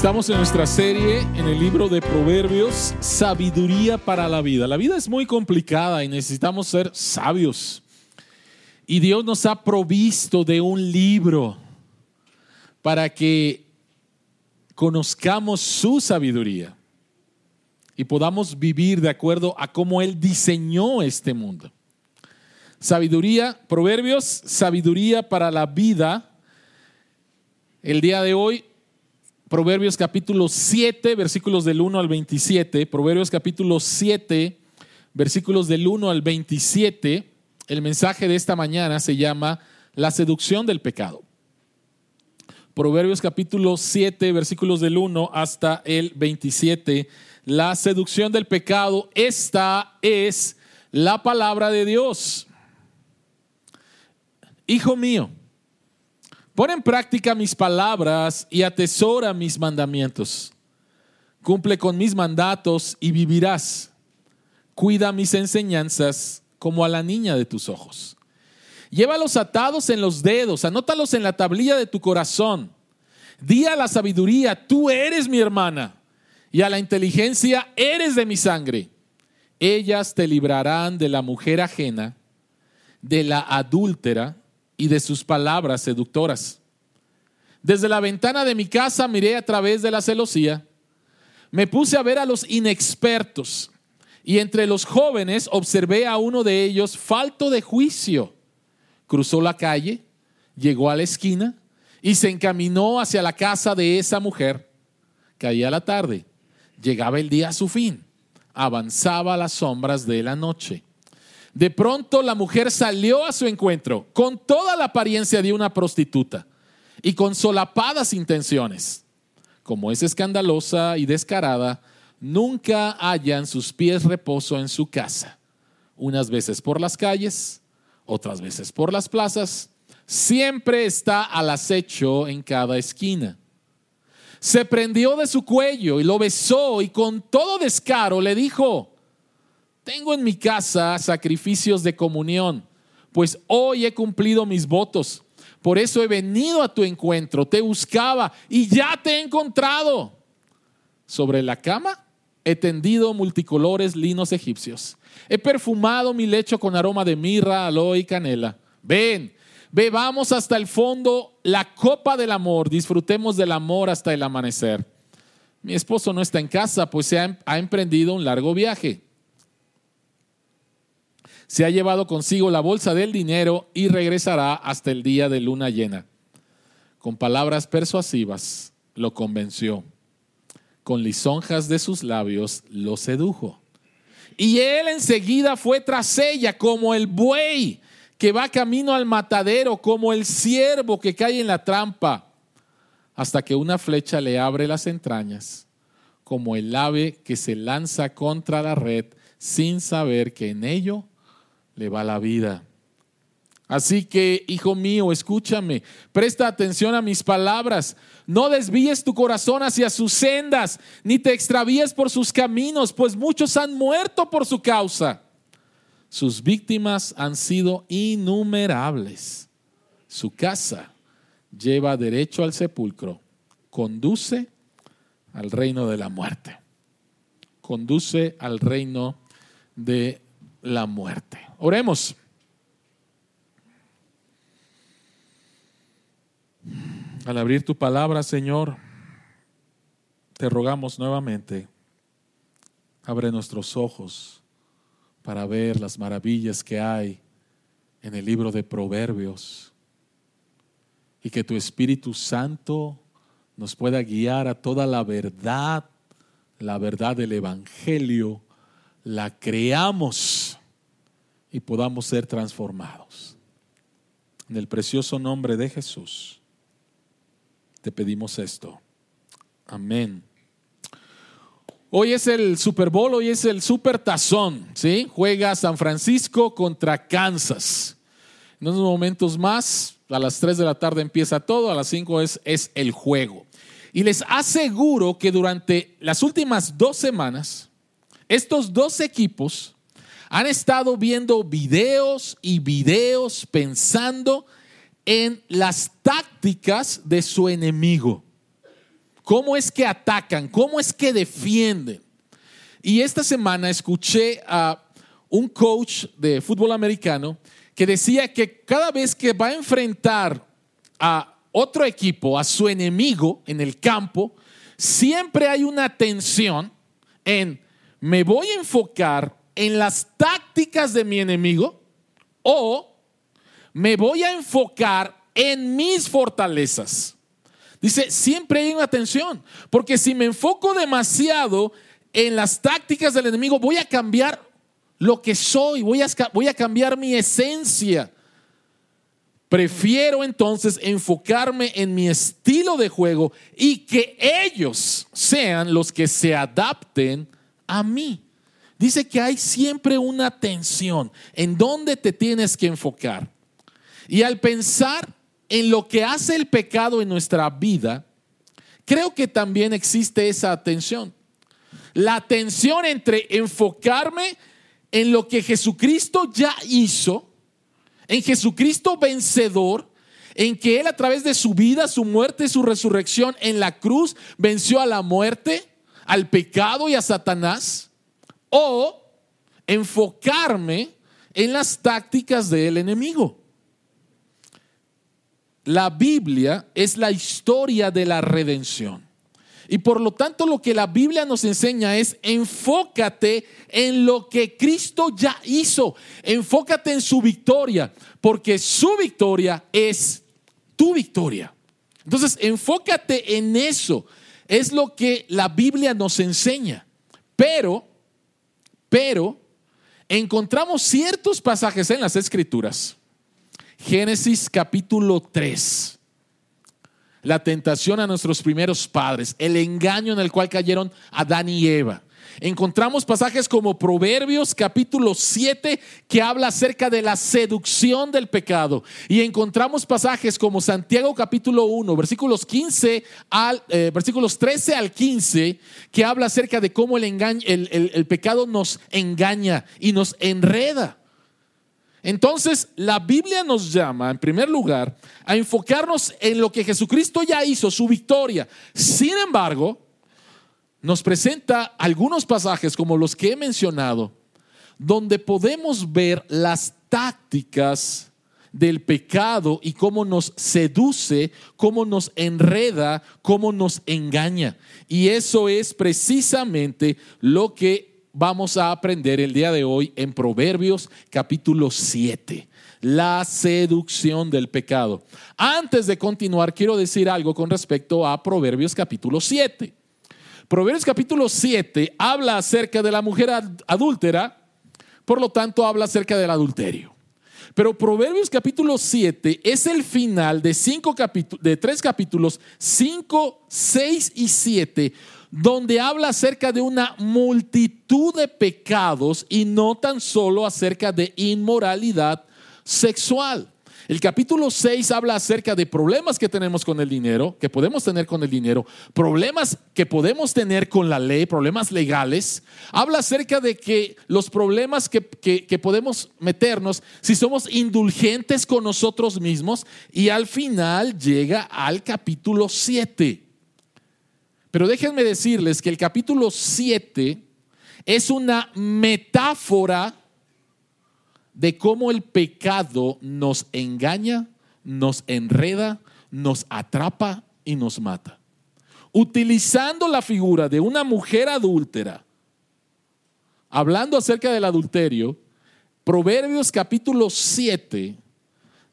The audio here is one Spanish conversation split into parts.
Estamos en nuestra serie en el libro de Proverbios, Sabiduría para la vida. La vida es muy complicada y necesitamos ser sabios. Y Dios nos ha provisto de un libro para que conozcamos su sabiduría y podamos vivir de acuerdo a cómo Él diseñó este mundo. Sabiduría, Proverbios, sabiduría para la vida. El día de hoy Proverbios capítulo 7, versículos del 1 al 27. Proverbios capítulo 7, versículos del 1 al 27. El mensaje de esta mañana se llama La seducción del pecado. Proverbios capítulo 7, versículos del 1 hasta el 27. La seducción del pecado. Esta es la palabra de Dios. Hijo mío, Pon en práctica mis palabras y atesora mis mandamientos. Cumple con mis mandatos y vivirás. Cuida mis enseñanzas como a la niña de tus ojos. Llévalos atados en los dedos, anótalos en la tablilla de tu corazón. Di a la sabiduría, tú eres mi hermana, y a la inteligencia, eres de mi sangre. Ellas te librarán de la mujer ajena, de la adúltera y de sus palabras seductoras. Desde la ventana de mi casa miré a través de la celosía, me puse a ver a los inexpertos y entre los jóvenes observé a uno de ellos falto de juicio. Cruzó la calle, llegó a la esquina y se encaminó hacia la casa de esa mujer. Caía la tarde, llegaba el día a su fin, avanzaba las sombras de la noche. De pronto la mujer salió a su encuentro con toda la apariencia de una prostituta y con solapadas intenciones. Como es escandalosa y descarada, nunca hallan sus pies reposo en su casa. Unas veces por las calles, otras veces por las plazas, siempre está al acecho en cada esquina. Se prendió de su cuello y lo besó y con todo descaro le dijo, tengo en mi casa sacrificios de comunión, pues hoy he cumplido mis votos. Por eso he venido a tu encuentro, te buscaba y ya te he encontrado. Sobre la cama he tendido multicolores linos egipcios. He perfumado mi lecho con aroma de mirra, aloe y canela. Ven, bebamos hasta el fondo la copa del amor, disfrutemos del amor hasta el amanecer. Mi esposo no está en casa, pues se ha, ha emprendido un largo viaje se ha llevado consigo la bolsa del dinero y regresará hasta el día de luna llena. Con palabras persuasivas lo convenció. Con lisonjas de sus labios lo sedujo. Y él enseguida fue tras ella como el buey que va camino al matadero, como el ciervo que cae en la trampa, hasta que una flecha le abre las entrañas, como el ave que se lanza contra la red sin saber que en ello le va la vida. Así que, hijo mío, escúchame, presta atención a mis palabras. No desvíes tu corazón hacia sus sendas, ni te extravíes por sus caminos, pues muchos han muerto por su causa. Sus víctimas han sido innumerables. Su casa lleva derecho al sepulcro, conduce al reino de la muerte. Conduce al reino de la muerte. Oremos. Al abrir tu palabra, Señor, te rogamos nuevamente, abre nuestros ojos para ver las maravillas que hay en el libro de Proverbios y que tu Espíritu Santo nos pueda guiar a toda la verdad, la verdad del Evangelio, la creamos y podamos ser transformados. En el precioso nombre de Jesús, te pedimos esto. Amén. Hoy es el Super Bowl, hoy es el Super Tazón, ¿sí? Juega San Francisco contra Kansas. En unos momentos más, a las 3 de la tarde empieza todo, a las 5 es, es el juego. Y les aseguro que durante las últimas dos semanas, estos dos equipos han estado viendo videos y videos pensando en las tácticas de su enemigo. cómo es que atacan, cómo es que defienden. Y esta semana escuché a un coach de fútbol americano que decía que cada vez que va a enfrentar a otro equipo, a su enemigo en el campo, siempre hay una tensión en me voy a enfocar en las tácticas de mi enemigo o me voy a enfocar en mis fortalezas. Dice, siempre hay una tensión, porque si me enfoco demasiado en las tácticas del enemigo, voy a cambiar lo que soy, voy a, voy a cambiar mi esencia. Prefiero entonces enfocarme en mi estilo de juego y que ellos sean los que se adapten a mí. Dice que hay siempre una tensión en dónde te tienes que enfocar. Y al pensar en lo que hace el pecado en nuestra vida, creo que también existe esa tensión. La tensión entre enfocarme en lo que Jesucristo ya hizo, en Jesucristo vencedor, en que Él a través de su vida, su muerte su resurrección en la cruz venció a la muerte, al pecado y a Satanás, o enfocarme en las tácticas del enemigo. La Biblia es la historia de la redención. Y por lo tanto lo que la Biblia nos enseña es enfócate en lo que Cristo ya hizo. Enfócate en su victoria, porque su victoria es tu victoria. Entonces, enfócate en eso. Es lo que la Biblia nos enseña. Pero, pero, encontramos ciertos pasajes en las Escrituras. Génesis capítulo 3 la tentación a nuestros primeros padres, el engaño en el cual cayeron Adán y Eva. Encontramos pasajes como Proverbios capítulo 7 que habla acerca de la seducción del pecado. Y encontramos pasajes como Santiago capítulo 1, versículos 15 al, eh, versículos 13 al 15, que habla acerca de cómo el, engaño, el pecado nos engaña y nos enreda. Entonces, la Biblia nos llama, en primer lugar, a enfocarnos en lo que Jesucristo ya hizo, su victoria. Sin embargo, nos presenta algunos pasajes como los que he mencionado, donde podemos ver las tácticas del pecado y cómo nos seduce, cómo nos enreda, cómo nos engaña. Y eso es precisamente lo que vamos a aprender el día de hoy en Proverbios capítulo 7, la seducción del pecado. Antes de continuar, quiero decir algo con respecto a Proverbios capítulo 7. Proverbios capítulo 7 habla acerca de la mujer adúltera, por lo tanto habla acerca del adulterio. Pero Proverbios capítulo 7 es el final de, cinco de tres capítulos, 5, 6 y 7, donde habla acerca de una multitud de pecados y no tan solo acerca de inmoralidad sexual. El capítulo 6 habla acerca de problemas que tenemos con el dinero, que podemos tener con el dinero, problemas que podemos tener con la ley, problemas legales. Habla acerca de que los problemas que, que podemos meternos si somos indulgentes con nosotros mismos y al final llega al capítulo 7 pero déjenme decirles que el capítulo 7 es una metáfora de cómo el pecado nos engaña, nos enreda, nos atrapa y nos mata. Utilizando la figura de una mujer adúltera, hablando acerca del adulterio, Proverbios capítulo 7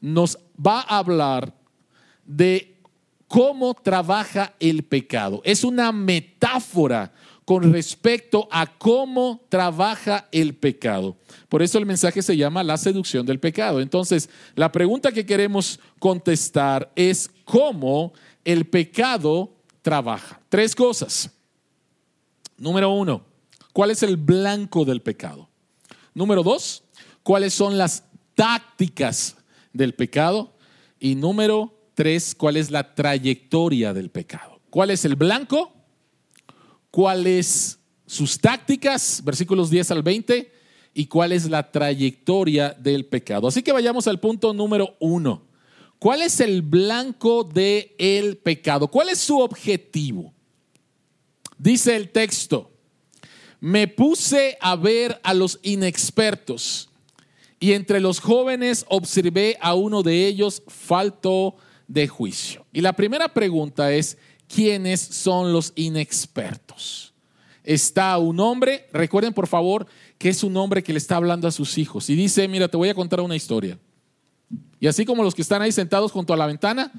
nos va a hablar de cómo trabaja el pecado. Es una metáfora con respecto a cómo trabaja el pecado. Por eso el mensaje se llama la seducción del pecado. Entonces, la pregunta que queremos contestar es cómo el pecado trabaja. Tres cosas. Número uno, ¿cuál es el blanco del pecado? Número dos, ¿cuáles son las tácticas del pecado? Y número Tres, ¿cuál es la trayectoria del pecado? ¿Cuál es el blanco? ¿Cuáles sus tácticas? Versículos 10 al 20. ¿Y cuál es la trayectoria del pecado? Así que vayamos al punto número uno. ¿Cuál es el blanco del el pecado? ¿Cuál es su objetivo? Dice el texto, me puse a ver a los inexpertos y entre los jóvenes observé a uno de ellos falto de juicio. Y la primera pregunta es, ¿quiénes son los inexpertos? Está un hombre, recuerden por favor que es un hombre que le está hablando a sus hijos y dice, mira, te voy a contar una historia. Y así como los que están ahí sentados junto a la ventana,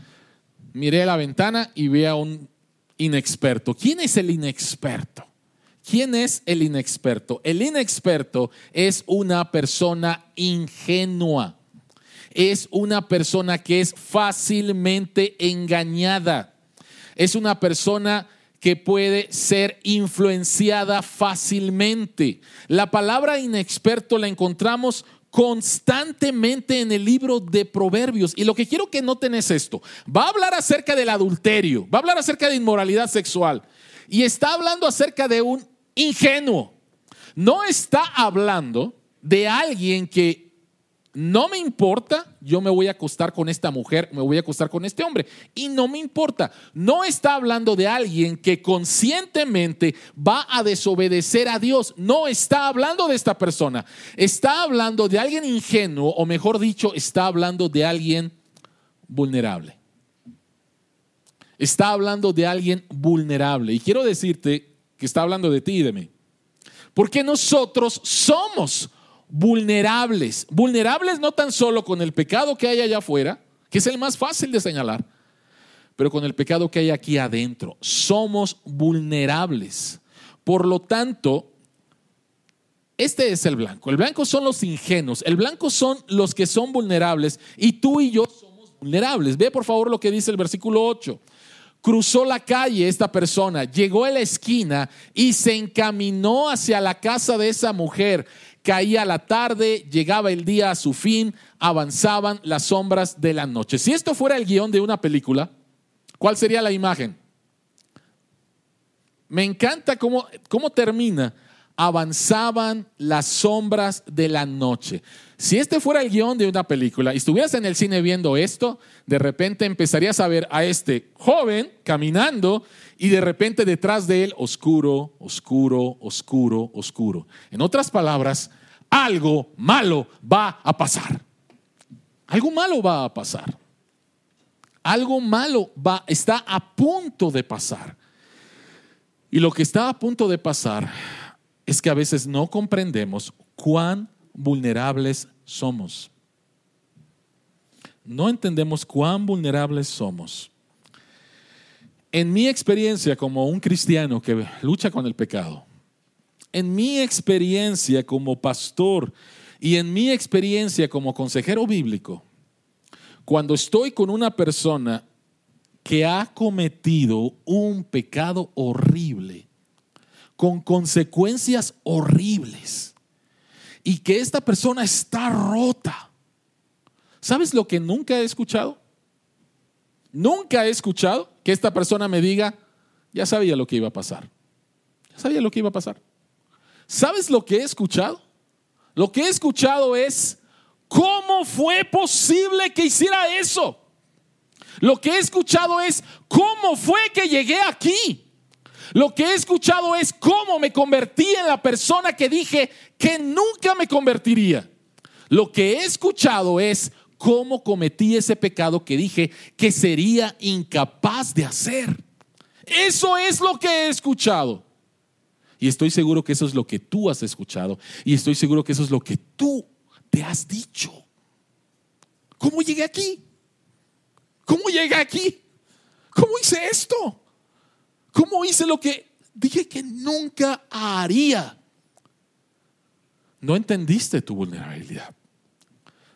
miré a la ventana y vi a un inexperto. ¿Quién es el inexperto? ¿Quién es el inexperto? El inexperto es una persona ingenua. Es una persona que es fácilmente engañada. Es una persona que puede ser influenciada fácilmente. La palabra inexperto la encontramos constantemente en el libro de Proverbios. Y lo que quiero que noten es esto. Va a hablar acerca del adulterio, va a hablar acerca de inmoralidad sexual. Y está hablando acerca de un ingenuo. No está hablando de alguien que no me importa, yo me voy a acostar con esta mujer, me voy a acostar con este hombre. Y no me importa. No está hablando de alguien que conscientemente va a desobedecer a Dios. No está hablando de esta persona. Está hablando de alguien ingenuo, o mejor dicho, está hablando de alguien vulnerable. Está hablando de alguien vulnerable. Y quiero decirte que está hablando de ti y de mí. Porque nosotros somos vulnerables. Vulnerables no tan solo con el pecado que hay allá afuera, que es el más fácil de señalar, pero con el pecado que hay aquí adentro. Somos vulnerables. Por lo tanto, este es el blanco. El blanco son los ingenuos. El blanco son los que son vulnerables y tú y yo somos vulnerables. Ve por favor lo que dice el versículo 8. Cruzó la calle esta persona, llegó a la esquina y se encaminó hacia la casa de esa mujer caía la tarde, llegaba el día a su fin, avanzaban las sombras de la noche. Si esto fuera el guion de una película, ¿cuál sería la imagen? Me encanta cómo, cómo termina. Avanzaban las sombras de la noche. Si este fuera el guion de una película y estuvieras en el cine viendo esto, de repente empezarías a ver a este joven caminando y de repente detrás de él oscuro, oscuro, oscuro, oscuro. En otras palabras, algo malo va a pasar. Algo malo va a pasar. Algo malo va, está a punto de pasar. Y lo que está a punto de pasar es que a veces no comprendemos cuán vulnerables somos. No entendemos cuán vulnerables somos. En mi experiencia como un cristiano que lucha con el pecado, en mi experiencia como pastor y en mi experiencia como consejero bíblico, cuando estoy con una persona que ha cometido un pecado horrible, con consecuencias horribles, y que esta persona está rota, ¿sabes lo que nunca he escuchado? Nunca he escuchado que esta persona me diga, ya sabía lo que iba a pasar. Ya sabía lo que iba a pasar. ¿Sabes lo que he escuchado? Lo que he escuchado es, ¿cómo fue posible que hiciera eso? Lo que he escuchado es, ¿cómo fue que llegué aquí? Lo que he escuchado es cómo me convertí en la persona que dije que nunca me convertiría. Lo que he escuchado es cómo cometí ese pecado que dije que sería incapaz de hacer. Eso es lo que he escuchado. Y estoy seguro que eso es lo que tú has escuchado. Y estoy seguro que eso es lo que tú te has dicho. ¿Cómo llegué aquí? ¿Cómo llegué aquí? ¿Cómo hice esto? ¿Cómo hice lo que dije que nunca haría? No entendiste tu vulnerabilidad.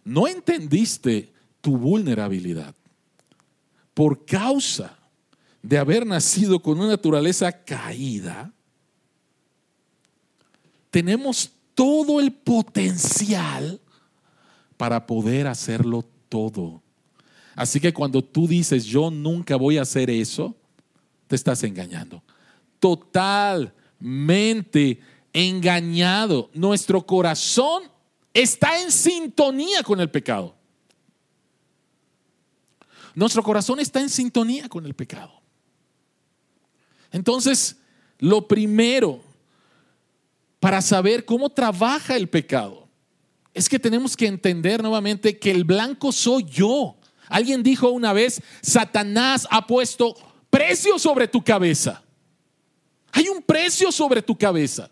No entendiste tu vulnerabilidad. Por causa de haber nacido con una naturaleza caída, tenemos todo el potencial para poder hacerlo todo. Así que cuando tú dices, yo nunca voy a hacer eso, te estás engañando. Totalmente engañado. Nuestro corazón está en sintonía con el pecado. Nuestro corazón está en sintonía con el pecado. Entonces, lo primero para saber cómo trabaja el pecado es que tenemos que entender nuevamente que el blanco soy yo. Alguien dijo una vez, Satanás ha puesto precio sobre tu cabeza. Hay un precio sobre tu cabeza.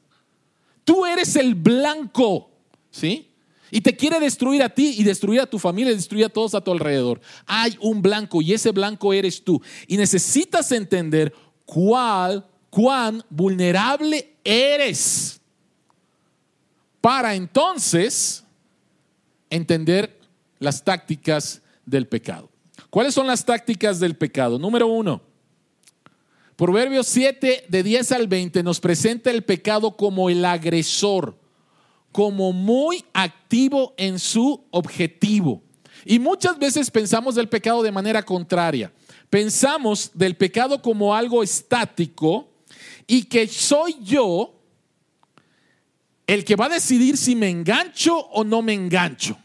Tú eres el blanco, ¿sí? Y te quiere destruir a ti y destruir a tu familia y destruir a todos a tu alrededor. Hay un blanco y ese blanco eres tú. Y necesitas entender cuál, cuán vulnerable eres para entonces entender las tácticas del pecado. ¿Cuáles son las tácticas del pecado? Número uno, Proverbios 7, de 10 al 20, nos presenta el pecado como el agresor, como muy activo en su objetivo. Y muchas veces pensamos del pecado de manera contraria. Pensamos del pecado como algo estático y que soy yo el que va a decidir si me engancho o no me engancho.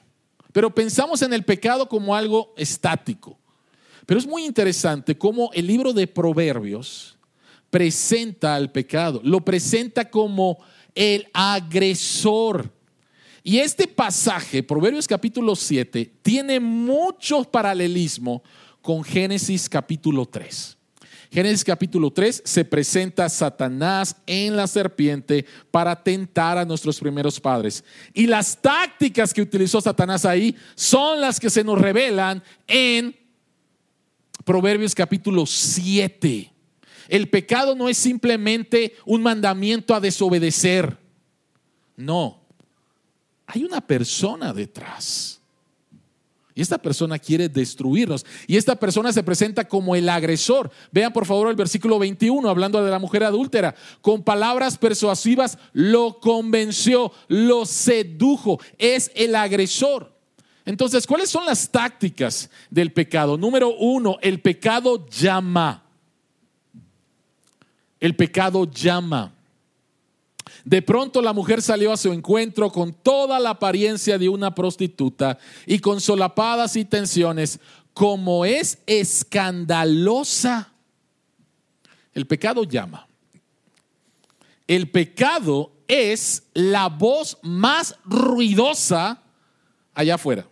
Pero pensamos en el pecado como algo estático. Pero es muy interesante cómo el libro de Proverbios presenta al pecado, lo presenta como el agresor. Y este pasaje, Proverbios capítulo 7, tiene mucho paralelismo con Génesis capítulo 3. Génesis capítulo 3 se presenta Satanás en la serpiente para tentar a nuestros primeros padres. Y las tácticas que utilizó Satanás ahí son las que se nos revelan en Proverbios capítulo 7. El pecado no es simplemente un mandamiento a desobedecer. No, hay una persona detrás. Y esta persona quiere destruirnos. Y esta persona se presenta como el agresor. Vean por favor el versículo 21, hablando de la mujer adúltera. Con palabras persuasivas lo convenció, lo sedujo. Es el agresor. Entonces, ¿cuáles son las tácticas del pecado? Número uno, el pecado llama. El pecado llama. De pronto la mujer salió a su encuentro con toda la apariencia de una prostituta y con solapadas y tensiones, como es escandalosa. El pecado llama. El pecado es la voz más ruidosa allá afuera.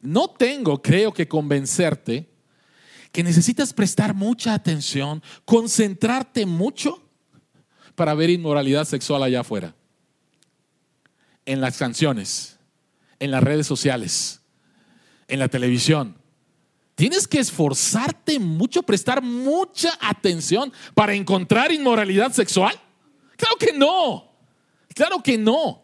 No tengo, creo que convencerte que necesitas prestar mucha atención, concentrarte mucho para ver inmoralidad sexual allá afuera. En las canciones, en las redes sociales, en la televisión. Tienes que esforzarte mucho, prestar mucha atención para encontrar inmoralidad sexual. Claro que no. Claro que no.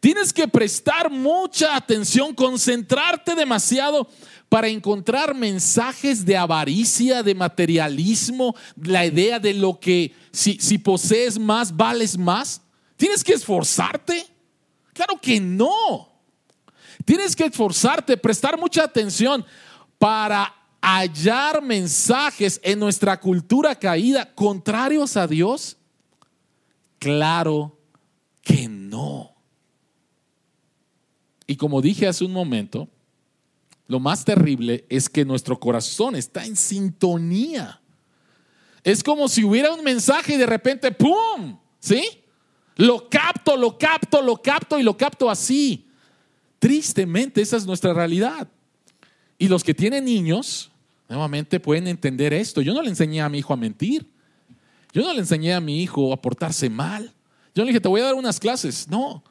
Tienes que prestar mucha atención, concentrarte demasiado para encontrar mensajes de avaricia, de materialismo, la idea de lo que si, si posees más, vales más. ¿Tienes que esforzarte? Claro que no. Tienes que esforzarte, prestar mucha atención para hallar mensajes en nuestra cultura caída contrarios a Dios. Claro que no. Y como dije hace un momento, lo más terrible es que nuestro corazón está en sintonía. Es como si hubiera un mensaje y de repente, ¡pum! ¿Sí? Lo capto, lo capto, lo capto y lo capto así. Tristemente, esa es nuestra realidad. Y los que tienen niños, nuevamente pueden entender esto. Yo no le enseñé a mi hijo a mentir. Yo no le enseñé a mi hijo a portarse mal. Yo le dije, te voy a dar unas clases. No.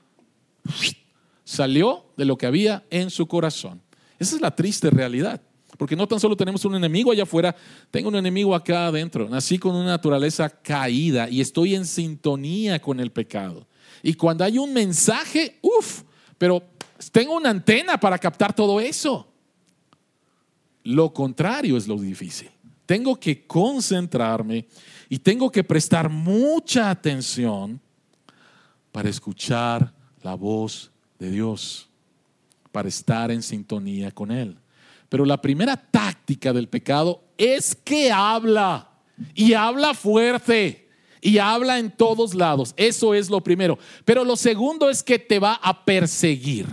Salió de lo que había en su corazón. Esa es la triste realidad. Porque no tan solo tenemos un enemigo allá afuera, tengo un enemigo acá adentro. Nací con una naturaleza caída y estoy en sintonía con el pecado. Y cuando hay un mensaje, uff, pero tengo una antena para captar todo eso. Lo contrario es lo difícil. Tengo que concentrarme y tengo que prestar mucha atención para escuchar la voz de Dios para estar en sintonía con Él. Pero la primera táctica del pecado es que habla y habla fuerte y habla en todos lados. Eso es lo primero. Pero lo segundo es que te va a perseguir.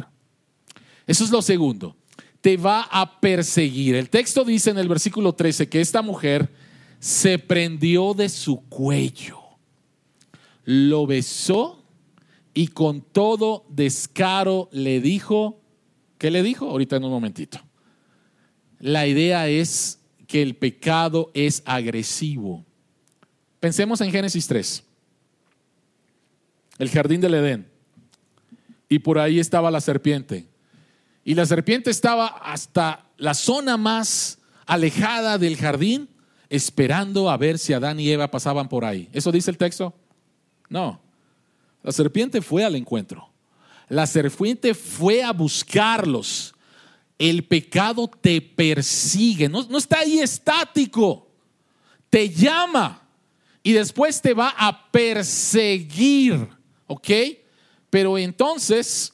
Eso es lo segundo. Te va a perseguir. El texto dice en el versículo 13 que esta mujer se prendió de su cuello, lo besó y con todo descaro le dijo, ¿qué le dijo? Ahorita en un momentito. La idea es que el pecado es agresivo. Pensemos en Génesis 3, el jardín del Edén, y por ahí estaba la serpiente. Y la serpiente estaba hasta la zona más alejada del jardín, esperando a ver si Adán y Eva pasaban por ahí. ¿Eso dice el texto? No. La serpiente fue al encuentro. La serpiente fue a buscarlos. El pecado te persigue, no, está ahí estático. Te llama y después te va a perseguir. ¿Ok? Pero entonces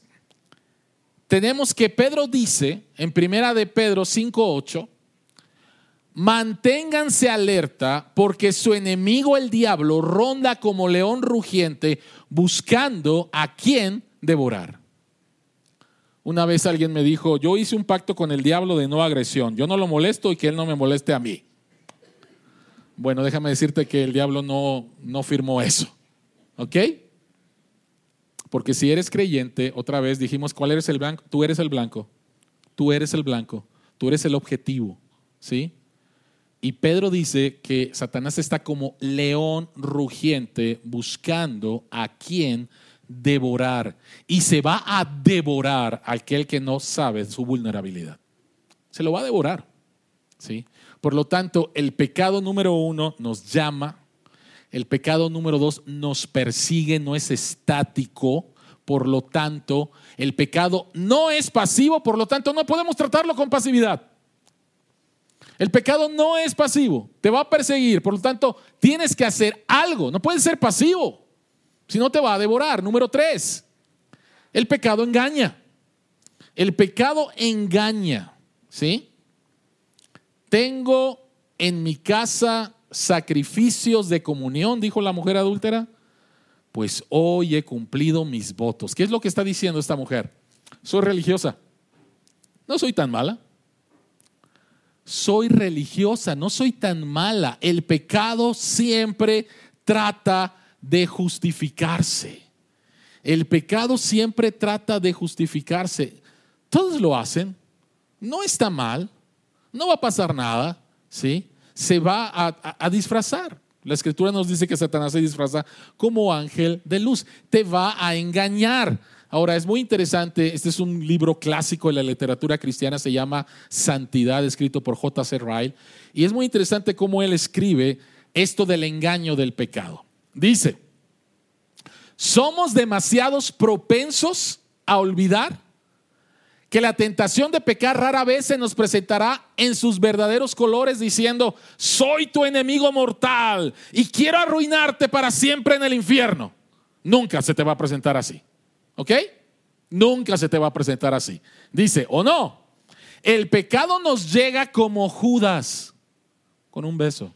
tenemos que Pedro dice en primera de Pedro 5:8 Manténganse alerta porque su enemigo el diablo ronda como león rugiente buscando a quien devorar. Una vez alguien me dijo, yo hice un pacto con el diablo de no agresión, yo no lo molesto y que él no me moleste a mí. Bueno, déjame decirte que el diablo no, no firmó eso, ¿ok? Porque si eres creyente, otra vez dijimos, ¿cuál eres el blanco? Tú eres el blanco, tú eres el blanco, tú eres el objetivo, ¿sí? Y Pedro dice que Satanás está como león rugiente buscando a quien devorar. Y se va a devorar aquel que no sabe su vulnerabilidad. Se lo va a devorar. ¿sí? Por lo tanto, el pecado número uno nos llama. El pecado número dos nos persigue, no es estático. Por lo tanto, el pecado no es pasivo, por lo tanto, no podemos tratarlo con pasividad. El pecado no es pasivo, te va a perseguir, por lo tanto tienes que hacer algo, no puedes ser pasivo, si no te va a devorar. Número tres, el pecado engaña. El pecado engaña, ¿sí? Tengo en mi casa sacrificios de comunión, dijo la mujer adúltera. Pues hoy he cumplido mis votos. ¿Qué es lo que está diciendo esta mujer? Soy religiosa. No soy tan mala soy religiosa, no soy tan mala. El pecado siempre trata de justificarse. El pecado siempre trata de justificarse. Todos lo hacen. No está mal. No va a pasar nada. ¿sí? Se va a, disfrazar. La escritura nos dice que Satanás se disfraza como ángel de luz. Te va a engañar. Ahora, es muy interesante, este es un libro clásico de la literatura cristiana, se llama Santidad, escrito por J.C. Ryle, y es muy interesante cómo él escribe esto del engaño del pecado. Dice, somos demasiados propensos a olvidar que la tentación de pecar rara vez se nos presentará en sus verdaderos colores diciendo, soy tu enemigo mortal y quiero arruinarte para siempre en el infierno. Nunca se te va a presentar así. ¿Ok? Nunca se te va a presentar así. Dice, o no, el pecado nos llega como Judas, con un beso.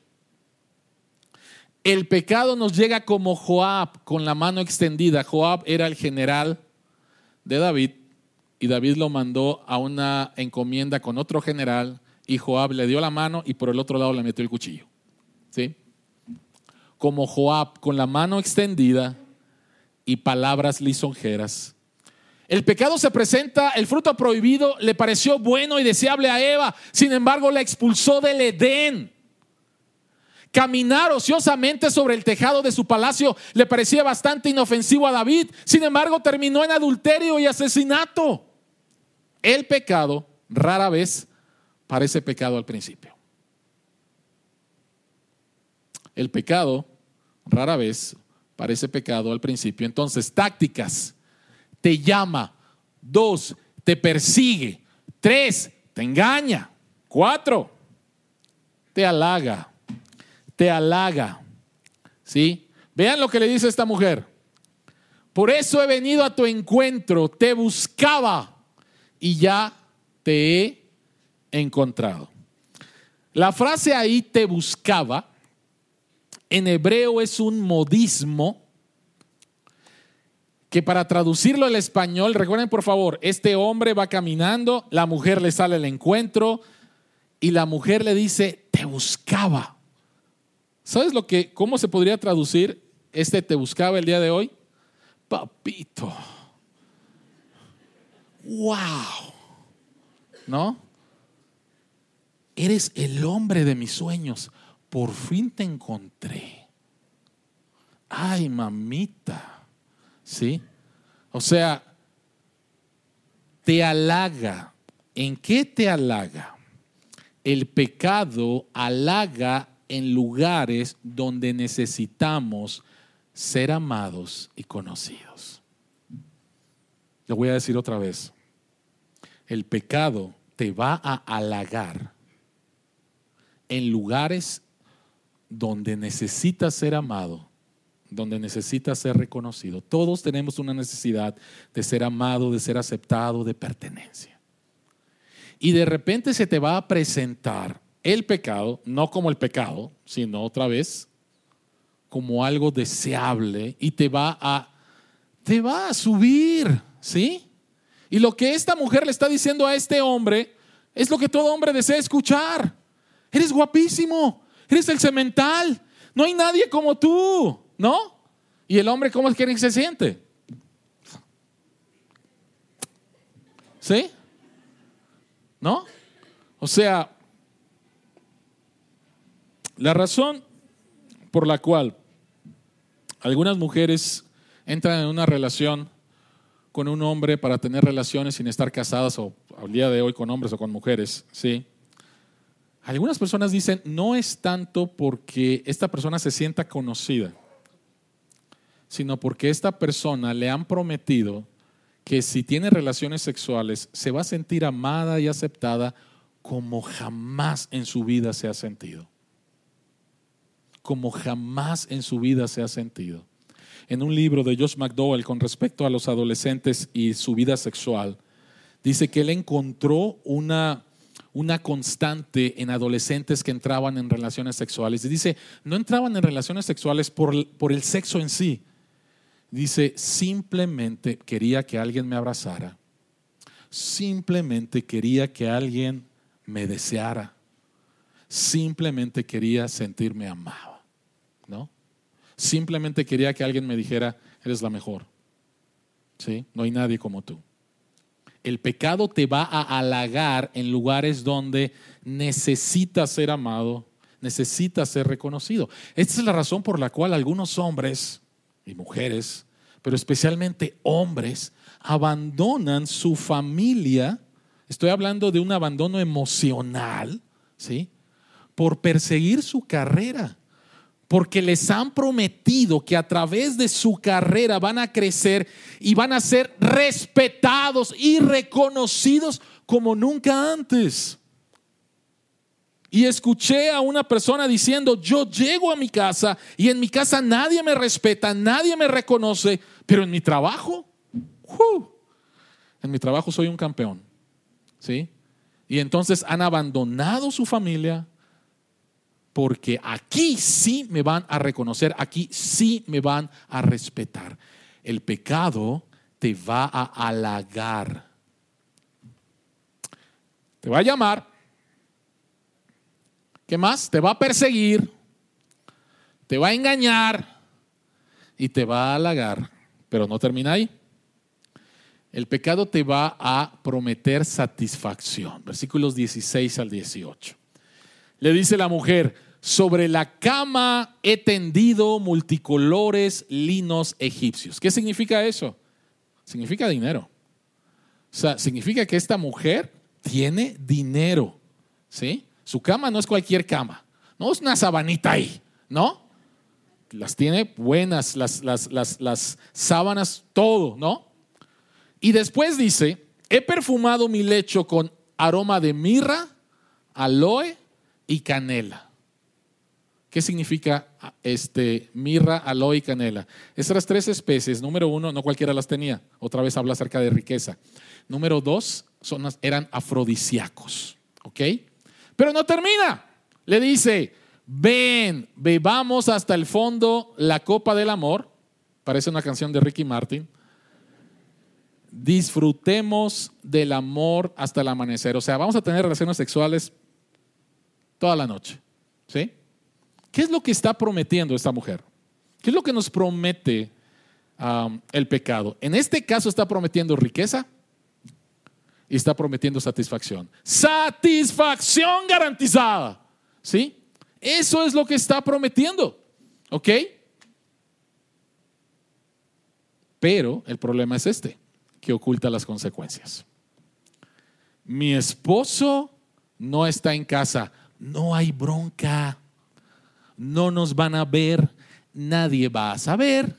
El pecado nos llega como Joab, con la mano extendida. Joab era el general de David y David lo mandó a una encomienda con otro general y Joab le dio la mano y por el otro lado le metió el cuchillo. ¿Sí? Como Joab con la mano extendida y palabras lisonjeras. El pecado se presenta, el fruto prohibido le pareció bueno y deseable a Eva, sin embargo la expulsó del Edén. Caminar ociosamente sobre el tejado de su palacio le parecía bastante inofensivo a David, sin embargo terminó en adulterio y asesinato. El pecado rara vez parece pecado al principio. El pecado rara vez parece pecado al principio. Entonces, tácticas. Te llama. Dos, te persigue. Tres, te engaña. Cuatro, te halaga. Te halaga. ¿Sí? Vean lo que le dice esta mujer. Por eso he venido a tu encuentro, te buscaba y ya te he encontrado. La frase ahí te buscaba en hebreo es un modismo que para traducirlo al español, recuerden por favor, este hombre va caminando, la mujer le sale al encuentro y la mujer le dice, te buscaba. ¿Sabes lo que, cómo se podría traducir este te buscaba el día de hoy? Papito. Wow. ¿No? Eres el hombre de mis sueños. Por fin te encontré. Ay, mamita. ¿Sí? O sea, te halaga. ¿En qué te halaga? El pecado halaga en lugares donde necesitamos ser amados y conocidos. Lo voy a decir otra vez. El pecado te va a halagar en lugares donde necesitas ser amado, donde necesitas ser reconocido. Todos tenemos una necesidad de ser amado, de ser aceptado, de pertenencia. Y de repente se te va a presentar el pecado, no como el pecado, sino otra vez como algo deseable y te va a te va a subir, ¿sí? Y lo que esta mujer le está diciendo a este hombre es lo que todo hombre desea escuchar. Eres guapísimo, eres el cemental, no hay nadie como tú, ¿no? Y el hombre, ¿cómo es que se siente? ¿Sí? ¿No? O sea, la razón por la cual algunas mujeres entran en una relación con un hombre para tener relaciones sin estar casadas o al día de hoy con hombres o con mujeres, ¿sí? Algunas personas dicen, no es tanto porque esta persona se sienta conocida, sino porque esta persona le han prometido que si tiene relaciones sexuales se va a sentir amada y aceptada como jamás en su vida se ha sentido como jamás en su vida se ha sentido. En un libro de Josh McDowell con respecto a los adolescentes y su vida sexual, dice que él encontró una, una constante en adolescentes que entraban en relaciones sexuales. Dice, no entraban en relaciones sexuales por, por el sexo en sí. Dice, simplemente quería que alguien me abrazara. Simplemente quería que alguien me deseara. Simplemente quería sentirme amado. ¿No? Simplemente quería que alguien me dijera, eres la mejor. ¿Sí? No hay nadie como tú. El pecado te va a halagar en lugares donde necesitas ser amado, necesitas ser reconocido. Esta es la razón por la cual algunos hombres y mujeres, pero especialmente hombres, abandonan su familia. Estoy hablando de un abandono emocional, ¿sí? Por perseguir su carrera porque les han prometido que a través de su carrera van a crecer y van a ser respetados y reconocidos como nunca antes. Y escuché a una persona diciendo, yo llego a mi casa y en mi casa nadie me respeta, nadie me reconoce, pero en mi trabajo, en mi trabajo soy un campeón. ¿Sí? Y entonces han abandonado su familia, porque aquí sí me van a reconocer, aquí sí me van a respetar. El pecado te va a halagar, te va a llamar, ¿qué más? Te va a perseguir, te va a engañar y te va a halagar, pero no termina ahí. El pecado te va a prometer satisfacción. Versículos 16 al 18. Le dice la mujer, sobre la cama he tendido multicolores linos egipcios. ¿Qué significa eso? Significa dinero. O sea, significa que esta mujer tiene dinero. ¿Sí? Su cama no es cualquier cama. No es una sabanita ahí, ¿no? Las tiene buenas, las, las, las, las sábanas, todo, ¿no? Y después dice, he perfumado mi lecho con aroma de mirra, aloe y canela. ¿Qué significa este, mirra, aloe y canela? Estas tres especies, número uno, no cualquiera las tenía. Otra vez habla acerca de riqueza. Número dos, eran afrodisíacos. ¿Ok? Pero no termina. Le dice, ven, bebamos hasta el fondo la copa del amor. Parece una canción de Ricky Martin. Disfrutemos del amor hasta el amanecer. O sea, vamos a tener relaciones sexuales toda la noche. ¿Sí? ¿Qué es lo que está prometiendo esta mujer? ¿Qué es lo que nos promete um, el pecado? En este caso está prometiendo riqueza y está prometiendo satisfacción. Satisfacción garantizada. ¿Sí? Eso es lo que está prometiendo. ¿Ok? Pero el problema es este, que oculta las consecuencias. Mi esposo no está en casa, no hay bronca, no nos van a ver, nadie va a saber,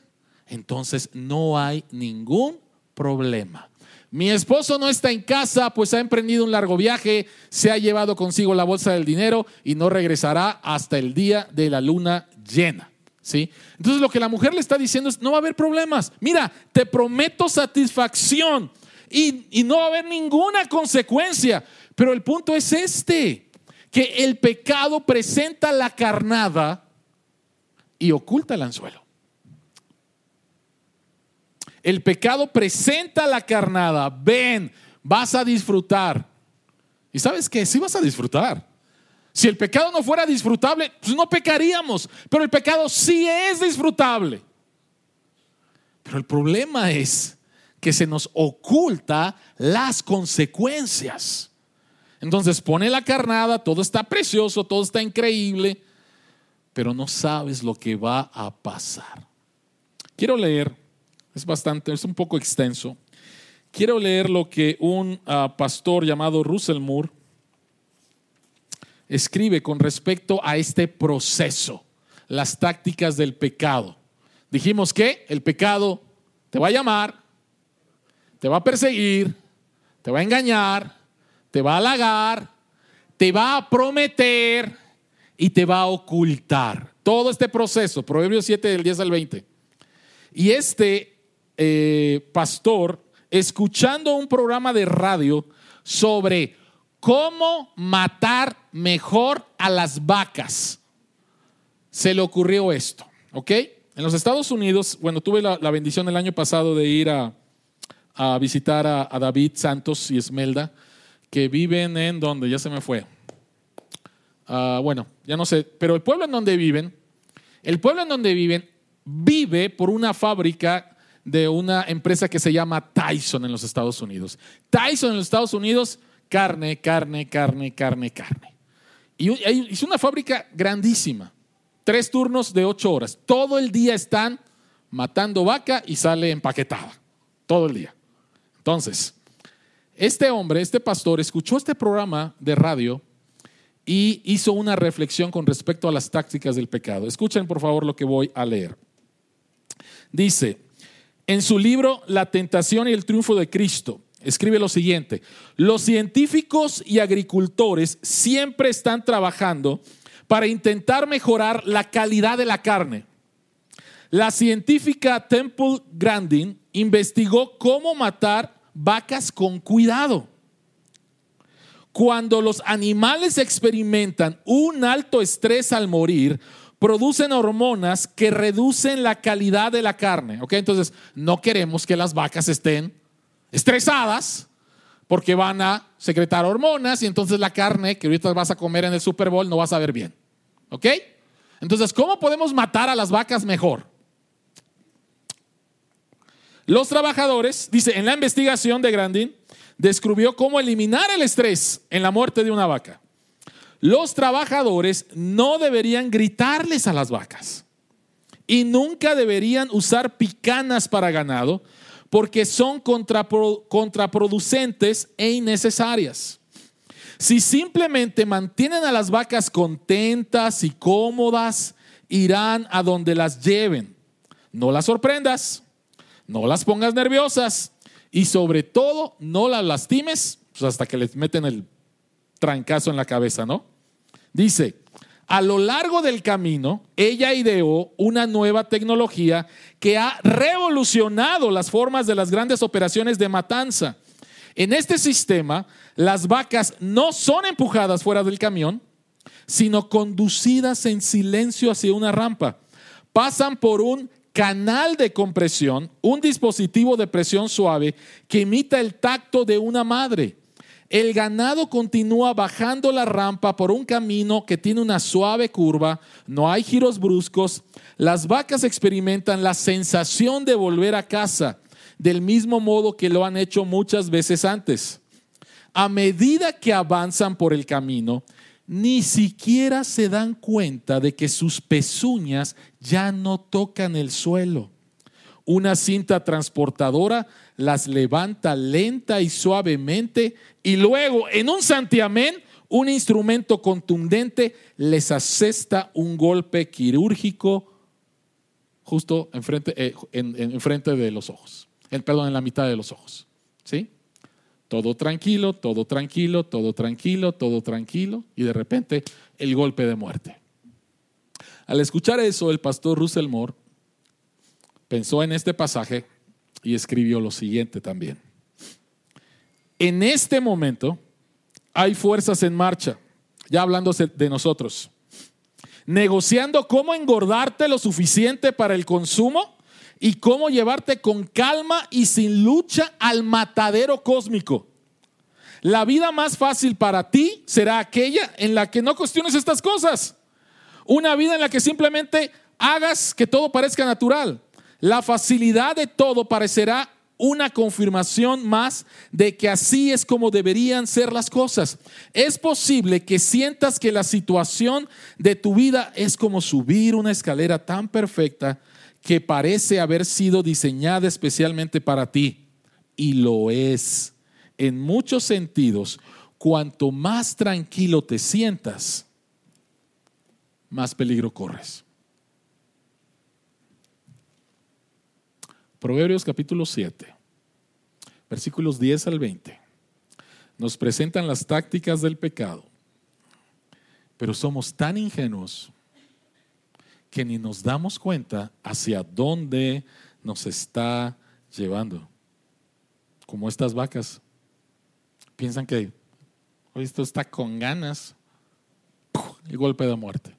entonces no hay ningún problema. Mi esposo no está en casa, pues ha emprendido un largo viaje, se ha llevado consigo la bolsa del dinero y no regresará hasta el día de la luna llena. ¿Sí? Entonces lo que la mujer le está diciendo es, no va a haber problemas. Mira, te prometo satisfacción y, y no va a haber ninguna consecuencia. Pero el punto es este, que el pecado presenta la carnada y oculta el anzuelo. El pecado presenta la carnada. Ven, vas a disfrutar. ¿Y sabes qué? Sí vas a disfrutar. Si el pecado no fuera disfrutable, pues no pecaríamos. Pero el pecado sí es disfrutable. Pero el problema es que se nos oculta las consecuencias. Entonces pone la carnada, todo está precioso, todo está increíble, pero no sabes lo que va a pasar. Quiero leer, es bastante, es un poco extenso. Quiero leer lo que un ah, pastor llamado Russell Moore escribe con respecto a este proceso, las tácticas del pecado. Dijimos que el pecado te va a llamar, te va a perseguir, te va a engañar, te va a halagar, te va a prometer y te va a ocultar. Todo este proceso, Proverbios 7 del 10 al 20. Y este eh, pastor, escuchando un programa de radio sobre cómo matar mejor a las vacas, se le ocurrió esto, ¿ok? En los Estados Unidos, bueno, tuve la, bendición el año pasado de ir a, visitar a, David Santos y Esmelda, que viven en donde, ya se me fue. Ah, bueno, ya no sé, pero el pueblo en donde viven, el pueblo en donde viven vive por una fábrica de una empresa que se llama Tyson en los Estados Unidos. Tyson en los Estados Unidos carne, carne, carne, carne, carne. Y es una fábrica grandísima, tres turnos de ocho horas. Todo el día están matando vaca y sale empaquetada, todo el día. Entonces, este hombre, este pastor, escuchó este programa de radio y hizo una reflexión con respecto a las tácticas del pecado. Escuchen por favor lo que voy a leer. Dice, en su libro La tentación y el triunfo de Cristo, escribe lo siguiente, los científicos y agricultores siempre están trabajando para intentar mejorar la calidad de la carne. La científica Temple Grandin investigó cómo matar vacas con cuidado. Cuando los animales experimentan un alto estrés al morir, producen hormonas que reducen la calidad de la carne. Entonces, no queremos que las vacas estén estresadas porque van a secretar hormonas y entonces la carne que ahorita vas a comer en el Super Bowl no vas a ver bien. ¿Ok? Entonces, ¿cómo podemos matar a las vacas mejor? Los trabajadores, dice, en la investigación de Grandin, descubrió cómo eliminar el estrés en la muerte de una vaca. Los trabajadores no deberían gritarles a las vacas y nunca deberían usar picanas para ganado porque son contraproducentes e innecesarias. Si simplemente mantienen a las vacas contentas y cómodas, irán a donde las lleven. No las sorprendas, no las pongas nerviosas y sobre todo no las lastimes pues, hasta que les meten el trancazo en la cabeza, ¿no? Dice, a lo largo del camino, ella ideó una nueva tecnología que ha revolucionado las formas de las grandes operaciones de matanza. En este sistema, las vacas no son empujadas fuera del camión, sino conducidas en silencio hacia una rampa. Pasan por un canal de compresión, un dispositivo de presión suave que imita el tacto de una madre. El ganado continúa bajando la rampa por un camino que tiene una suave curva, no hay giros bruscos. Las vacas experimentan la sensación de volver a casa, del mismo modo que lo han hecho muchas veces antes. A medida que avanzan por el camino, ni siquiera se dan cuenta de que sus pezuñas ya no tocan el suelo. Una cinta transportadora las levanta lenta y suavemente y luego en un santiamén un instrumento contundente les asesta un golpe quirúrgico justo enfrente, eh, de los ojos, el, perdón, en la mitad de los ojos. ¿Sí? Todo tranquilo, todo tranquilo, todo tranquilo, todo tranquilo y de repente el golpe de muerte. Al escuchar eso, el pastor Russell Moore pensó en este pasaje y escribió lo siguiente también. En este momento hay fuerzas en marcha, ya hablándose de nosotros, negociando cómo engordarte lo suficiente para el consumo y cómo llevarte con calma y sin lucha al matadero cósmico. La vida más fácil para ti será aquella en la que no cuestiones estas cosas. Una vida en la que simplemente hagas que todo parezca natural. La facilidad de todo parecerá una confirmación más de que así es como deberían ser las cosas. Es posible que sientas que la situación de tu vida es como subir una escalera tan perfecta que parece haber sido diseñada especialmente para ti. Y lo es. En muchos sentidos, cuanto más tranquilo te sientas, más peligro corres. Proverbios capítulo 7, versículos 10 al 20, nos presentan las tácticas del pecado, pero somos tan ingenuos que ni nos damos cuenta hacia dónde nos está llevando. Como estas vacas. Piensan que esto está con ganas. El golpe de muerte.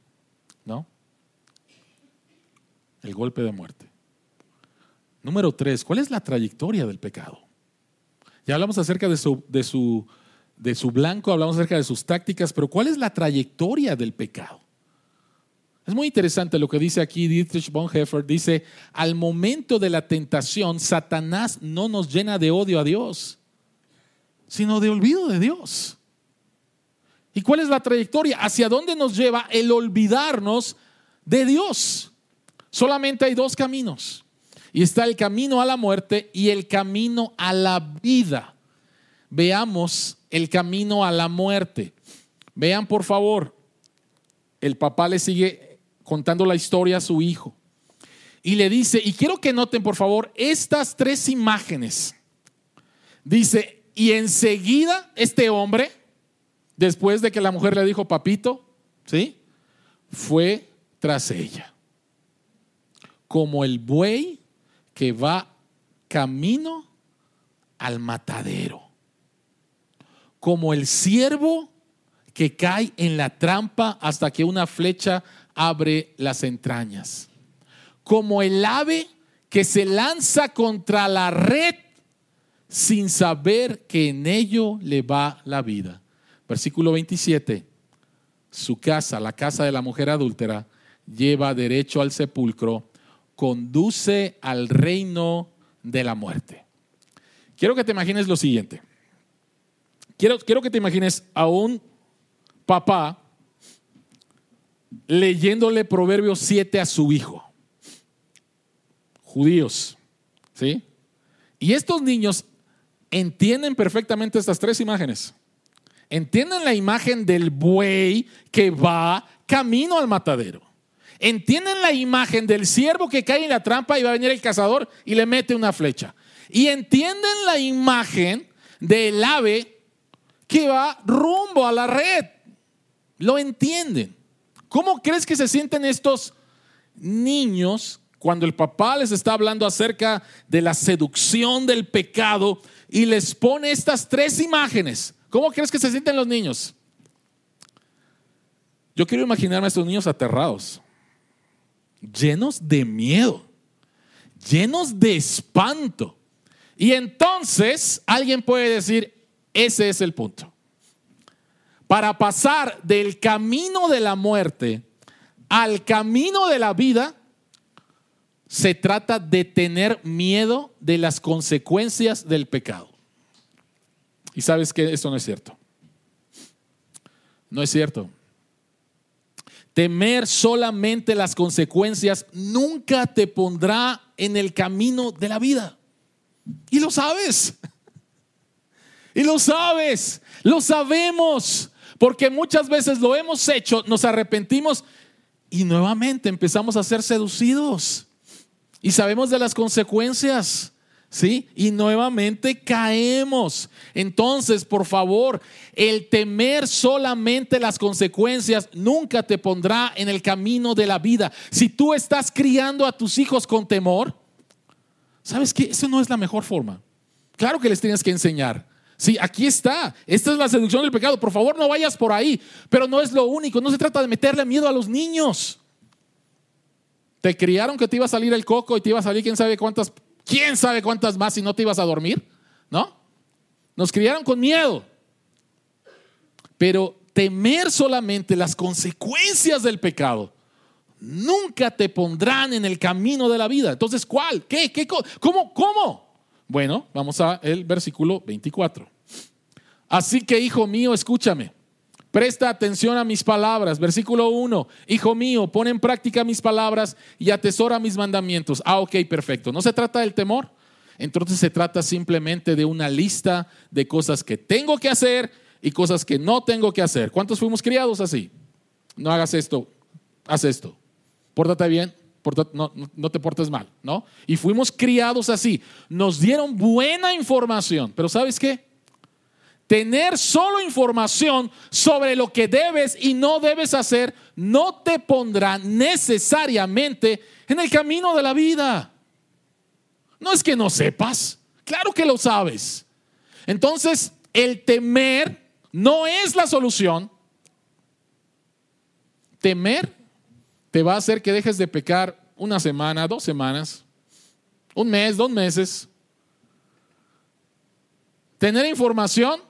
¿No? El golpe de muerte. Número tres, ¿cuál es la trayectoria del pecado? Ya hablamos acerca de su blanco, hablamos acerca de sus tácticas, pero ¿cuál es la trayectoria del pecado? Es muy interesante lo que dice aquí Dietrich Bonhoeffer. Dice, al momento de la tentación, Satanás no nos llena de odio a Dios, sino de olvido de Dios. ¿Y cuál es la trayectoria? ¿Hacia dónde nos lleva el olvidarnos de Dios? Solamente hay dos caminos. Y está el camino a la muerte y el camino a la vida. Veamos el camino a la muerte. Vean por favor, el papá le sigue contando la historia a su hijo. Y le dice, y quiero que noten por favor estas tres imágenes. Dice, y enseguida este hombre, después de que la mujer le dijo, papito, ¿sí? Fue tras ella. Como el buey que va camino al matadero. Como el ciervo que cae en la trampa hasta que una flecha abre las entrañas. Como el ave que se lanza contra la red sin saber que en ello le va la vida. Versículo 27. Su casa, la casa de la mujer adúltera, lleva derecho al sepulcro conduce al reino de la muerte. Quiero que te imagines lo siguiente. Quiero, quiero que te imagines a un papá leyéndole Proverbios 7 a su hijo. Judíos. ¿Sí? Y estos niños entienden perfectamente estas tres imágenes. Entienden la imagen del buey que va camino al matadero. Entienden la imagen del siervo que cae en la trampa y va a venir el cazador y le mete una flecha. Y entienden la imagen del ave que va rumbo a la red. Lo entienden. ¿Cómo crees que se sienten estos niños cuando el papá les está hablando acerca de la seducción del pecado y les pone estas tres imágenes? ¿Cómo crees que se sienten los niños? Yo quiero imaginarme a estos niños aterrados llenos de miedo, llenos de espanto. Y entonces alguien puede decir, Ese es el punto. Para pasar del camino de la muerte al camino de la vida, se trata de tener miedo de las consecuencias del pecado. Y sabes que eso no es cierto. No es cierto. Temer solamente las consecuencias nunca te pondrá en el camino de la vida. Y lo sabes. Y lo sabes. Lo sabemos. Porque muchas veces lo hemos hecho, nos arrepentimos y nuevamente empezamos a ser seducidos. Y sabemos de las consecuencias. ¿Sí? Y nuevamente caemos. Entonces, por favor, el temer solamente las consecuencias nunca te pondrá en el camino de la vida. Si tú estás criando a tus hijos con temor, ¿sabes qué? Eso no es la mejor forma. Claro que les tienes que enseñar. Sí, aquí está. Esta es la seducción del pecado. Por favor, no vayas por ahí. Pero no es lo único. No se trata de meterle miedo a los niños. Te criaron que te iba a salir el coco y te iba a salir quién sabe cuántas quién sabe cuántas más si no te ibas a dormir, ¿no? Nos criaron con miedo. Pero temer solamente las consecuencias del pecado nunca te pondrán en el camino de la vida. Entonces, ¿cuál? ¿Qué? ¿Qué? ¿Cómo? ¿Cómo? Bueno, vamos a el versículo 24. Así que, hijo mío, escúchame. Presta atención a mis palabras. Versículo 1. Hijo mío, pon en práctica mis palabras y atesora mis mandamientos. Ah, ok, perfecto. No se trata del temor. Entonces se trata simplemente de una lista de cosas que tengo que hacer y cosas que no tengo que hacer. ¿Cuántos fuimos criados así? No hagas esto, haz esto. Pórtate bien, no, no te portes mal, ¿no? Y fuimos criados así. Nos dieron buena información, pero ¿sabes qué? Tener solo información sobre lo que debes y no debes hacer no te pondrá necesariamente en el camino de la vida. No es que no sepas, claro que lo sabes. Entonces, el temer no es la solución. Temer te va a hacer que dejes de pecar una semana, dos semanas, un mes, dos meses. Tener información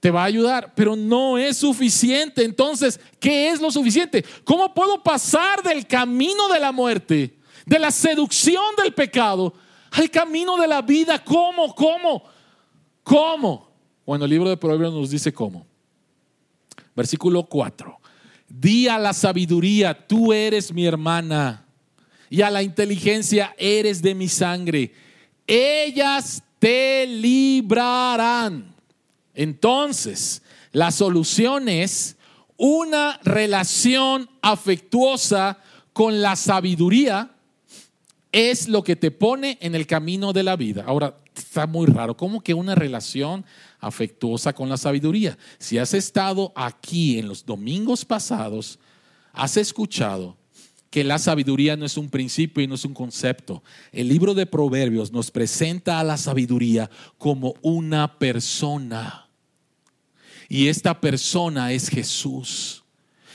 te va a ayudar, pero no es suficiente. Entonces, ¿qué es lo suficiente? ¿Cómo puedo pasar del camino de la muerte, de la seducción del pecado, al camino de la vida? ¿Cómo? ¿Cómo? ¿Cómo? Bueno, el libro de Proverbios nos dice cómo. Versículo 4. Di a la sabiduría, tú eres mi hermana, y a la inteligencia eres de mi sangre. Ellas te librarán entonces, la solución es una relación afectuosa con la sabiduría es lo que te pone en el camino de la vida. Ahora, está muy raro, ¿cómo que una relación afectuosa con la sabiduría? Si has estado aquí en los domingos pasados, has escuchado que la sabiduría no es un principio y no es un concepto. El libro de Proverbios nos presenta a la sabiduría como una persona. Y esta persona es Jesús.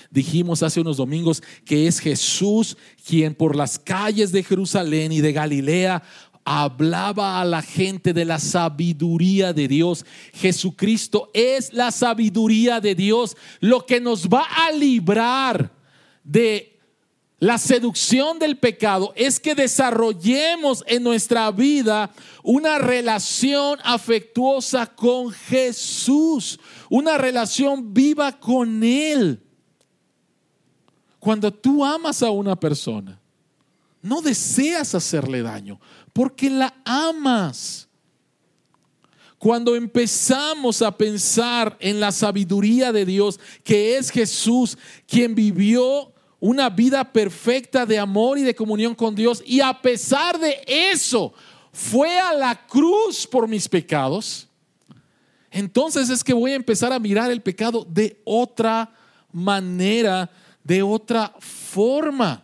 Dijimos hace unos domingos que es Jesús quien por las calles de Jerusalén y de Galilea hablaba a la gente de la sabiduría de Dios. Jesucristo es la sabiduría de Dios, lo que nos va a librar de la seducción del pecado es que desarrollemos en nuestra vida una relación afectuosa con Jesús, una relación viva con Él. Cuando tú amas a una persona, no deseas hacerle daño, porque la amas. Cuando empezamos a pensar en la sabiduría de Dios, que es Jesús quien vivió una vida perfecta de amor y de comunión con Dios y a pesar de eso fue a la cruz por mis pecados, entonces es que voy a empezar a mirar el pecado de otra manera, de otra forma.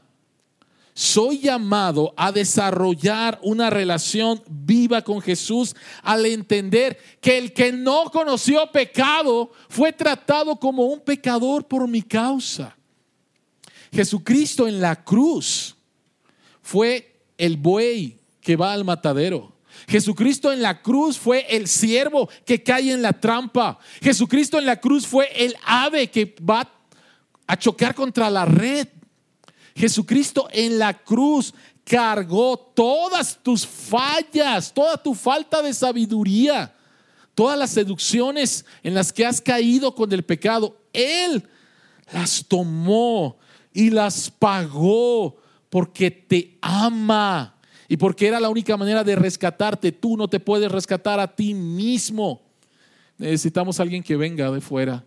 Soy llamado a desarrollar una relación viva con Jesús al entender que el que no conoció pecado fue tratado como un pecador por mi causa. Jesucristo en la cruz fue el buey que va al matadero. Jesucristo en la cruz fue el siervo que cae en la trampa. Jesucristo en la cruz fue el ave que va a chocar contra la red. Jesucristo en la cruz cargó todas tus fallas, toda tu falta de sabiduría, todas las seducciones en las que has caído con el pecado. Él las tomó y las pagó porque te ama y porque era la única manera de rescatarte. Tú no te puedes rescatar a ti mismo. Necesitamos a alguien que venga de fuera.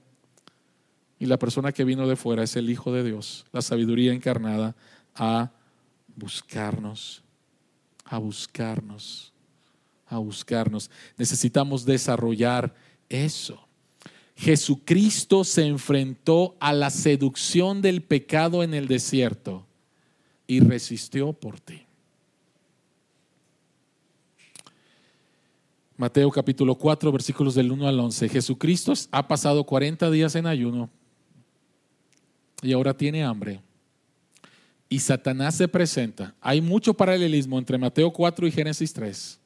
Y la persona que vino de fuera es el Hijo de Dios, la sabiduría encarnada, a buscarnos, a buscarnos, a buscarnos. Necesitamos desarrollar eso. Jesucristo se enfrentó a la seducción del pecado en el desierto y resistió por ti. Mateo capítulo 4, versículos del 1 al 11. Jesucristo ha pasado 40 días en ayuno y ahora tiene hambre. Y Satanás se presenta. Hay mucho paralelismo entre Mateo 4 y Génesis 3.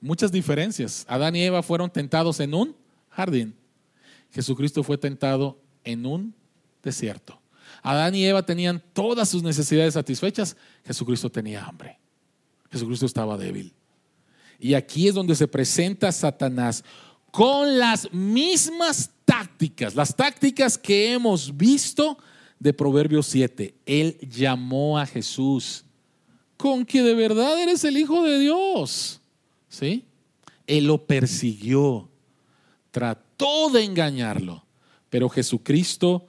Muchas diferencias. Adán y Eva fueron tentados en un jardín. Jesucristo fue tentado en un desierto. Adán y Eva tenían todas sus necesidades satisfechas. Jesucristo tenía hambre. Jesucristo estaba débil. Y aquí es donde se presenta Satanás con las mismas tácticas, las tácticas que hemos visto de Proverbios 7. Él llamó a Jesús con que de verdad eres el Hijo de Dios. ¿Sí? Él lo persiguió, trató de engañarlo, pero Jesucristo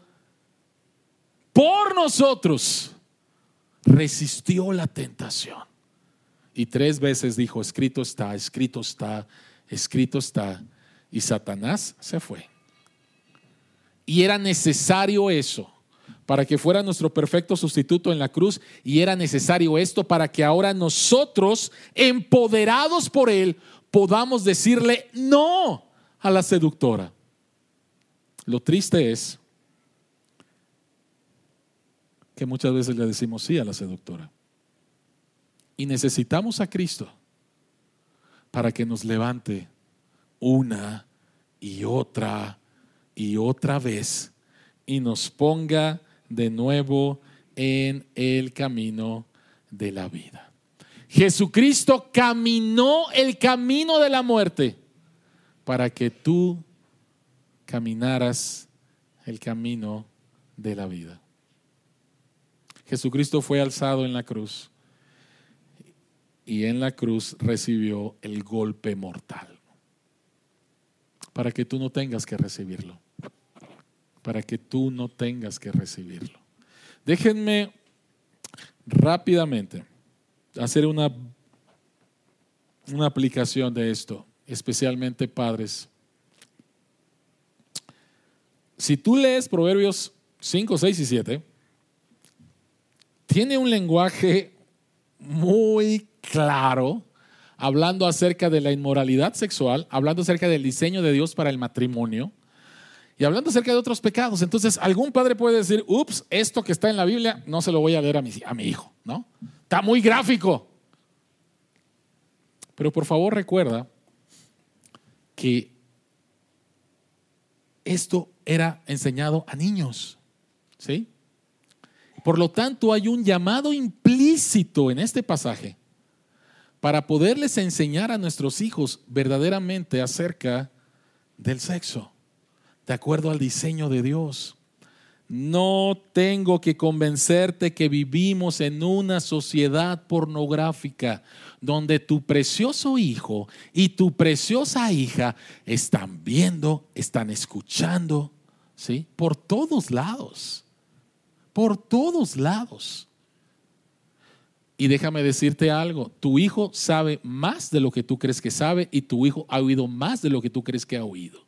por nosotros resistió la tentación. Y tres veces dijo, escrito está, escrito está, escrito está. Y Satanás se fue. Y era necesario eso para que fuera nuestro perfecto sustituto en la cruz. Y era necesario esto para que ahora nosotros, empoderados por Él, podamos decirle no a la seductora. Lo triste es que muchas veces le decimos sí a la seductora. Y necesitamos a Cristo para que nos levante una y otra y otra vez y nos ponga de nuevo en el camino de la vida. Jesucristo caminó el camino de la muerte para que tú caminaras el camino de la vida. Jesucristo fue alzado en la cruz y en la cruz recibió el golpe mortal. Para que tú no tengas que recibirlo. Para que tú no tengas que recibirlo. Déjenme rápidamente hacer una, una aplicación de esto, especialmente padres. Si tú lees Proverbios 5, 6 y 7, tiene un lenguaje muy claro, hablando acerca de la inmoralidad sexual, hablando acerca del diseño de Dios para el matrimonio y hablando acerca de otros pecados. Entonces, algún padre puede decir, ups, esto que está en la Biblia no se lo voy a leer a mi, a mi hijo, ¿no? Está muy gráfico. Pero por favor recuerda que esto era enseñado a niños, ¿sí? Por lo tanto, hay un llamado implícito en este pasaje para poderles enseñar a nuestros hijos verdaderamente acerca del sexo, de acuerdo al diseño de Dios. No tengo que convencerte que vivimos en una sociedad pornográfica donde tu precioso hijo y tu preciosa hija están viendo, están escuchando, ¿sí? Por todos lados. Por todos lados. Y déjame decirte algo, tu hijo sabe más de lo que tú crees que sabe y tu hijo ha oído más de lo que tú crees que ha oído.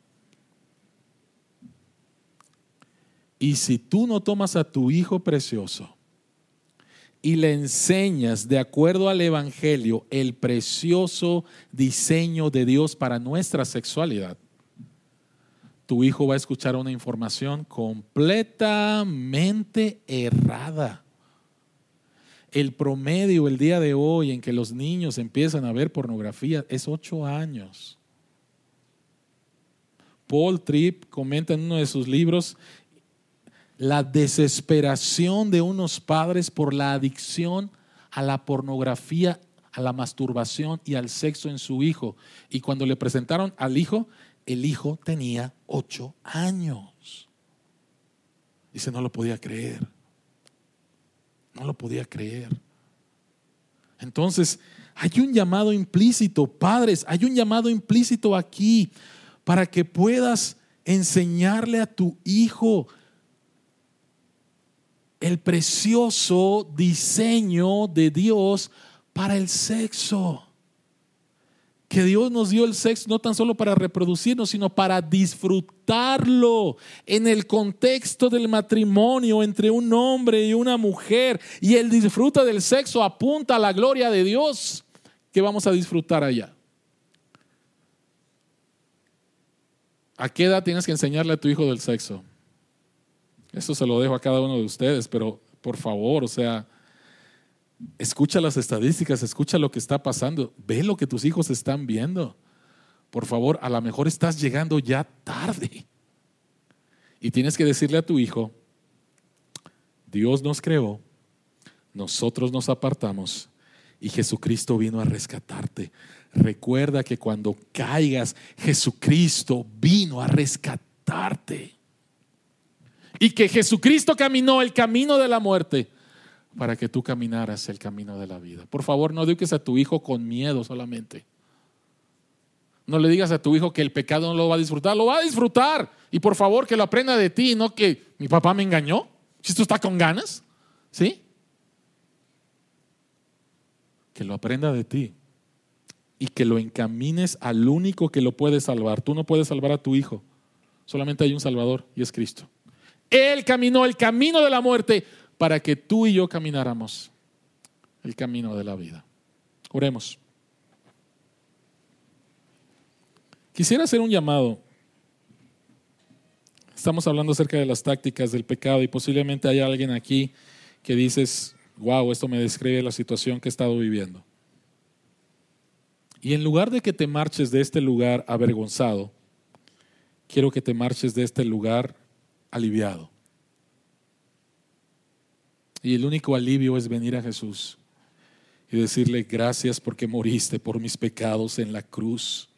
Y si tú no tomas a tu hijo precioso y le enseñas de acuerdo al Evangelio el precioso diseño de Dios para nuestra sexualidad, tu hijo va a escuchar una información completamente errada el promedio el día de hoy en que los niños empiezan a ver pornografía es ocho años. Paul Tripp comenta en uno de sus libros la desesperación de unos padres por la adicción a la pornografía, a la masturbación y al sexo en su hijo. Y cuando le presentaron al hijo, el hijo tenía ocho años. Dice, no lo podía creer. No lo podía creer. Entonces, hay un llamado implícito, padres, hay un llamado implícito aquí para que puedas enseñarle a tu hijo el precioso diseño de Dios para el sexo que Dios nos dio el sexo no tan solo para reproducirnos, sino para disfrutarlo en el contexto del matrimonio entre un hombre y una mujer. Y el disfruta del sexo apunta a la gloria de Dios que vamos a disfrutar allá. ¿A qué edad tienes que enseñarle a tu hijo del sexo? Eso se lo dejo a cada uno de ustedes, pero por favor, o sea, Escucha las estadísticas, escucha lo que está pasando, ve lo que tus hijos están viendo. Por favor, a lo mejor estás llegando ya tarde. Y tienes que decirle a tu hijo, Dios nos creó, nosotros nos apartamos y Jesucristo vino a rescatarte. Recuerda que cuando caigas, Jesucristo vino a rescatarte. Y que Jesucristo caminó el camino de la muerte para que tú caminaras el camino de la vida. Por favor, no eduques a tu hijo con miedo solamente. No le digas a tu hijo que el pecado no lo va a disfrutar, lo va a disfrutar. Y por favor, que lo aprenda de ti, no que mi papá me engañó. Si tú está con ganas, ¿sí? Que lo aprenda de ti y que lo encamines al único que lo puede salvar. Tú no puedes salvar a tu hijo. Solamente hay un Salvador y es Cristo. Él caminó el camino de la muerte para que tú y yo camináramos el camino de la vida. Oremos. Quisiera hacer un llamado. Estamos hablando acerca de las tácticas del pecado y posiblemente hay alguien aquí que dices, wow, esto me describe la situación que he estado viviendo. Y en lugar de que te marches de este lugar avergonzado, quiero que te marches de este lugar aliviado. Y el único alivio es venir a Jesús y decirle gracias porque moriste por mis pecados en la cruz.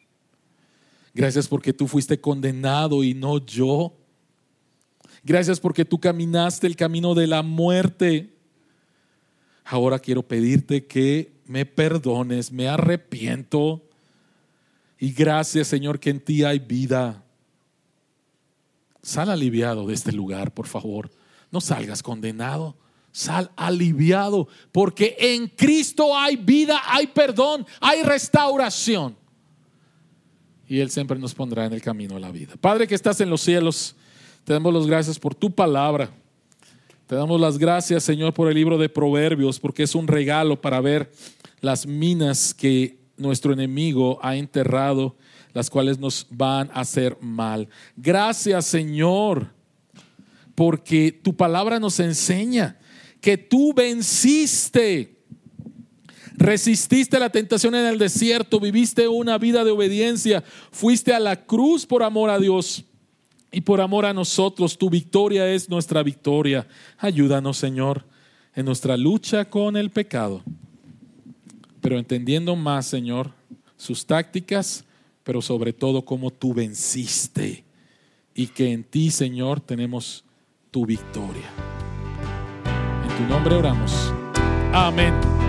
Gracias porque tú fuiste condenado y no yo. Gracias porque tú caminaste el camino de la muerte. Ahora quiero pedirte que me perdones, me arrepiento. Y gracias Señor que en ti hay vida. Sal aliviado de este lugar, por favor. No salgas condenado. Sal aliviado, porque en Cristo hay vida, hay perdón, hay restauración. Y Él siempre nos pondrá en el camino de la vida. Padre que estás en los cielos, te damos las gracias por tu palabra. Te damos las gracias, Señor, por el libro de Proverbios, porque es un regalo para ver las minas que nuestro enemigo ha enterrado, las cuales nos van a hacer mal. Gracias, Señor, porque tu palabra nos enseña que tú venciste. Resististe la tentación en el desierto, viviste una vida de obediencia, fuiste a la cruz por amor a Dios y por amor a nosotros. Tu victoria es nuestra victoria. Ayúdanos, Señor, en nuestra lucha con el pecado. Pero entendiendo más, Señor, sus tácticas, pero sobre todo cómo tú venciste y que en ti, Señor, tenemos tu victoria nombre oramos. Amén.